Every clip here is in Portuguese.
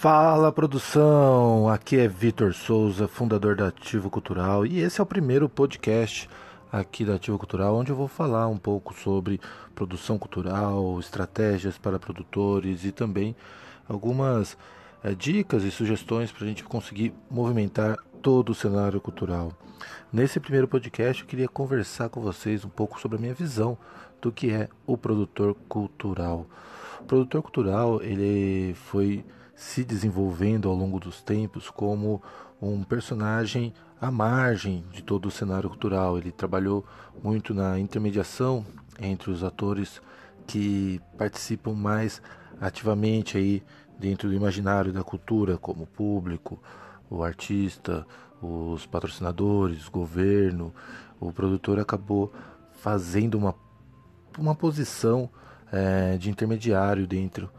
Fala produção, aqui é Vitor Souza, fundador da Ativo Cultural, e esse é o primeiro podcast aqui da Ativo Cultural, onde eu vou falar um pouco sobre produção cultural, estratégias para produtores e também algumas é, dicas e sugestões para a gente conseguir movimentar todo o cenário cultural. Nesse primeiro podcast, eu queria conversar com vocês um pouco sobre a minha visão do que é o produtor cultural. O produtor cultural ele foi se desenvolvendo ao longo dos tempos como um personagem à margem de todo o cenário cultural. Ele trabalhou muito na intermediação entre os atores que participam mais ativamente aí dentro do imaginário da cultura, como o público, o artista, os patrocinadores, o governo. O produtor acabou fazendo uma, uma posição é, de intermediário dentro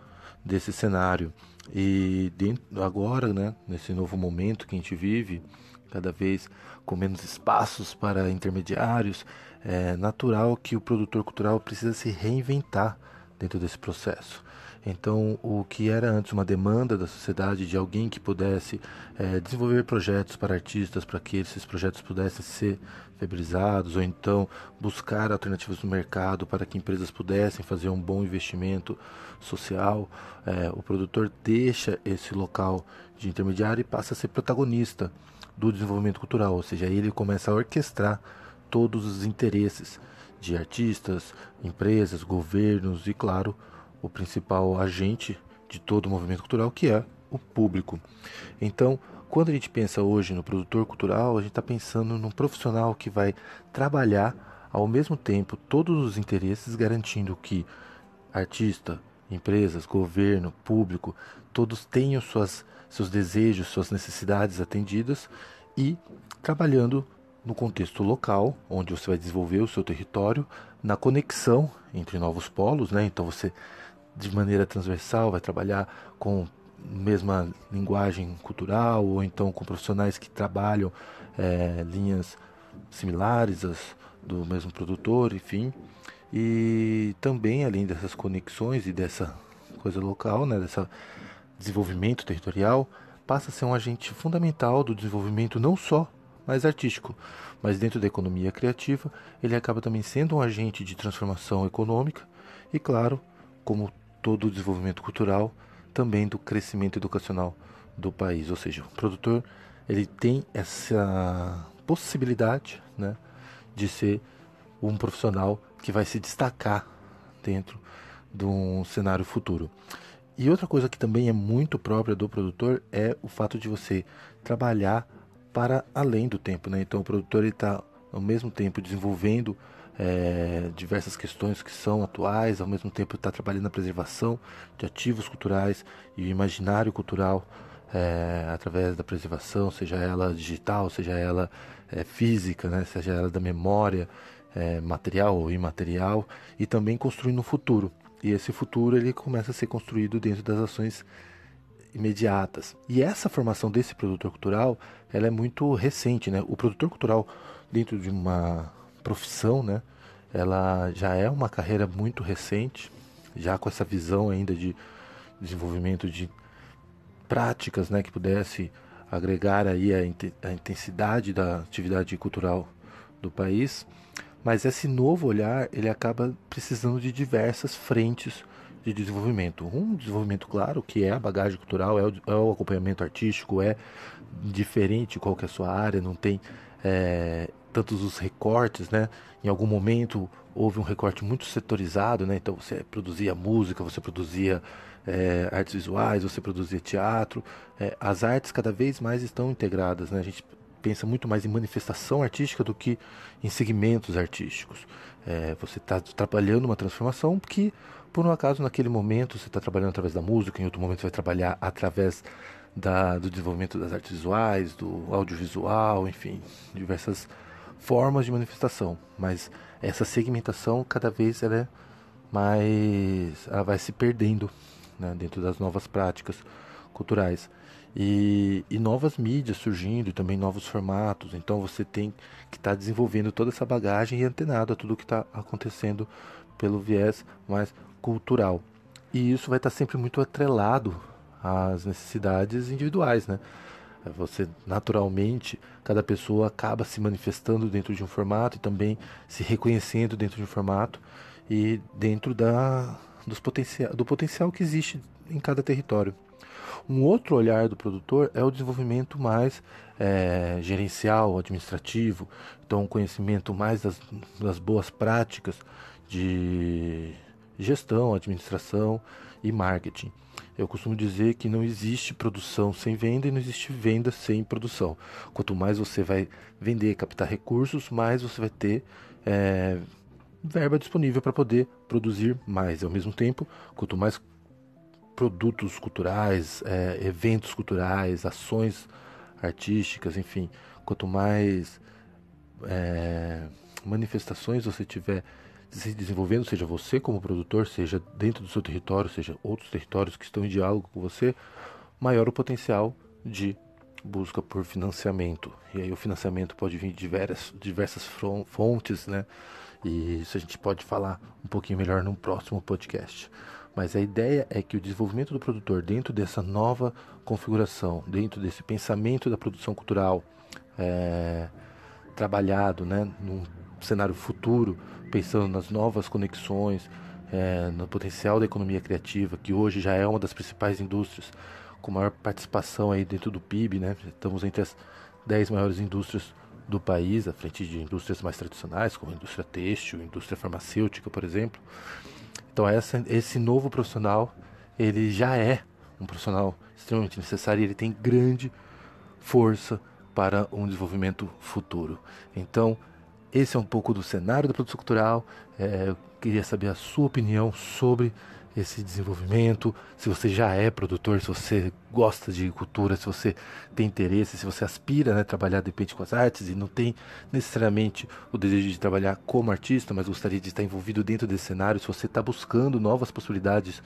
desse cenário. E dentro, agora, né, nesse novo momento que a gente vive, cada vez com menos espaços para intermediários, é natural que o produtor cultural precisa se reinventar dentro desse processo. Então, o que era antes uma demanda da sociedade de alguém que pudesse é, desenvolver projetos para artistas, para que esses projetos pudessem ser febrizados, ou então buscar alternativas no mercado para que empresas pudessem fazer um bom investimento social, é, o produtor deixa esse local de intermediário e passa a ser protagonista do desenvolvimento cultural, ou seja, ele começa a orquestrar todos os interesses de artistas, empresas, governos e, claro, o principal agente de todo o movimento cultural, que é o público. Então, quando a gente pensa hoje no produtor cultural, a gente está pensando num profissional que vai trabalhar ao mesmo tempo todos os interesses, garantindo que artista, empresas, governo, público, todos tenham suas, seus desejos, suas necessidades atendidas e trabalhando no contexto local, onde você vai desenvolver o seu território, na conexão entre novos polos, né? Então você de maneira transversal vai trabalhar com mesma linguagem cultural ou então com profissionais que trabalham é, linhas similares as, do mesmo produtor, enfim. E também além dessas conexões e dessa coisa local, né, desse desenvolvimento territorial, passa a ser um agente fundamental do desenvolvimento não só mais artístico, mas dentro da economia criativa, ele acaba também sendo um agente de transformação econômica e, claro, como todo o desenvolvimento cultural, também do crescimento educacional do país. Ou seja, o produtor ele tem essa possibilidade né, de ser um profissional que vai se destacar dentro de um cenário futuro. E outra coisa que também é muito própria do produtor é o fato de você trabalhar para além do tempo. Né? Então o produtor está ao mesmo tempo desenvolvendo é, diversas questões que são atuais, ao mesmo tempo está trabalhando na preservação de ativos culturais e o imaginário cultural é, através da preservação, seja ela digital, seja ela é, física, né, seja ela da memória é, material ou imaterial, e também construindo um futuro. E esse futuro ele começa a ser construído dentro das ações imediatas. E essa formação desse produtor cultural, ela é muito recente, né? O produtor cultural dentro de uma profissão, né? Ela já é uma carreira muito recente, já com essa visão ainda de desenvolvimento de práticas, né, que pudesse agregar aí a, intensidade da atividade cultural do país. Mas esse novo olhar, ele acaba precisando de diversas frentes de desenvolvimento. Um desenvolvimento claro, que é a bagagem cultural, é o, é o acompanhamento artístico, é diferente qual que é a sua área, não tem é, tantos os recortes, né? Em algum momento houve um recorte muito setorizado, né? Então você produzia música, você produzia é, artes visuais, você produzia teatro. É, as artes cada vez mais estão integradas, né? A gente pensa muito mais em manifestação artística do que em segmentos artísticos. É, você está trabalhando uma transformação que, por um acaso, naquele momento você está trabalhando através da música, em outro momento você vai trabalhar através da, do desenvolvimento das artes visuais, do audiovisual, enfim, diversas formas de manifestação, mas essa segmentação cada vez ela é mais ela vai se perdendo né, dentro das novas práticas culturais e, e, novas mídias surgindo e também novos formatos. Então você tem que estar tá desenvolvendo toda essa bagagem e antenado a tudo que está acontecendo pelo viés mais cultural. E isso vai estar tá sempre muito atrelado às necessidades individuais, né? Você naturalmente, cada pessoa acaba se manifestando dentro de um formato e também se reconhecendo dentro de um formato e dentro da, dos potencial, do potencial que existe em cada território. Um outro olhar do produtor é o desenvolvimento mais é, gerencial, administrativo, então conhecimento mais das, das boas práticas de gestão, administração e marketing. Eu costumo dizer que não existe produção sem venda e não existe venda sem produção. Quanto mais você vai vender, captar recursos, mais você vai ter é, verba disponível para poder produzir mais. Ao mesmo tempo, quanto mais produtos culturais, é, eventos culturais, ações artísticas, enfim, quanto mais é, manifestações você tiver se desenvolvendo, seja você como produtor, seja dentro do seu território, seja outros territórios que estão em diálogo com você, maior o potencial de busca por financiamento. E aí o financiamento pode vir de diversas, diversas fontes, né? E isso a gente pode falar um pouquinho melhor no próximo podcast. Mas a ideia é que o desenvolvimento do produtor dentro dessa nova configuração, dentro desse pensamento da produção cultural é, trabalhado, né, num cenário futuro, pensando nas novas conexões, é, no potencial da economia criativa, que hoje já é uma das principais indústrias com maior participação aí dentro do PIB, né? Estamos entre as 10 maiores indústrias do país, à frente de indústrias mais tradicionais, como a indústria têxtil, indústria farmacêutica, por exemplo. Então essa, esse novo profissional, ele já é um profissional extremamente necessário e ele tem grande força para um desenvolvimento futuro. Então, esse é um pouco do cenário da produção cultural. É, eu queria saber a sua opinião sobre esse desenvolvimento, se você já é produtor, se você gosta de cultura, se você tem interesse, se você aspira né, a trabalhar de repente com as artes e não tem necessariamente o desejo de trabalhar como artista, mas gostaria de estar envolvido dentro desse cenário, se você está buscando novas possibilidades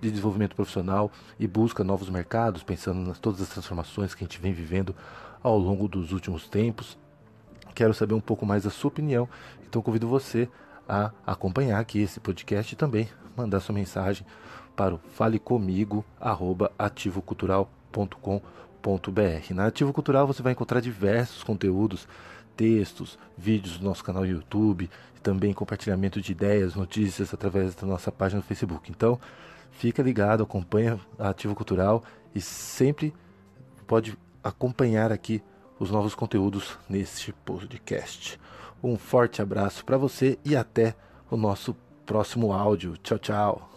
de desenvolvimento profissional e busca novos mercados, pensando nas todas as transformações que a gente vem vivendo ao longo dos últimos tempos quero saber um pouco mais da sua opinião. Então convido você a acompanhar aqui esse podcast e também mandar sua mensagem para o falecomigo@ativocultural.com.br. Na Ativo Cultural você vai encontrar diversos conteúdos, textos, vídeos do nosso canal YouTube, e também compartilhamento de ideias, notícias através da nossa página no Facebook. Então, fica ligado, acompanha a Ativo Cultural e sempre pode acompanhar aqui os novos conteúdos neste podcast. Um forte abraço para você e até o nosso próximo áudio. Tchau, tchau.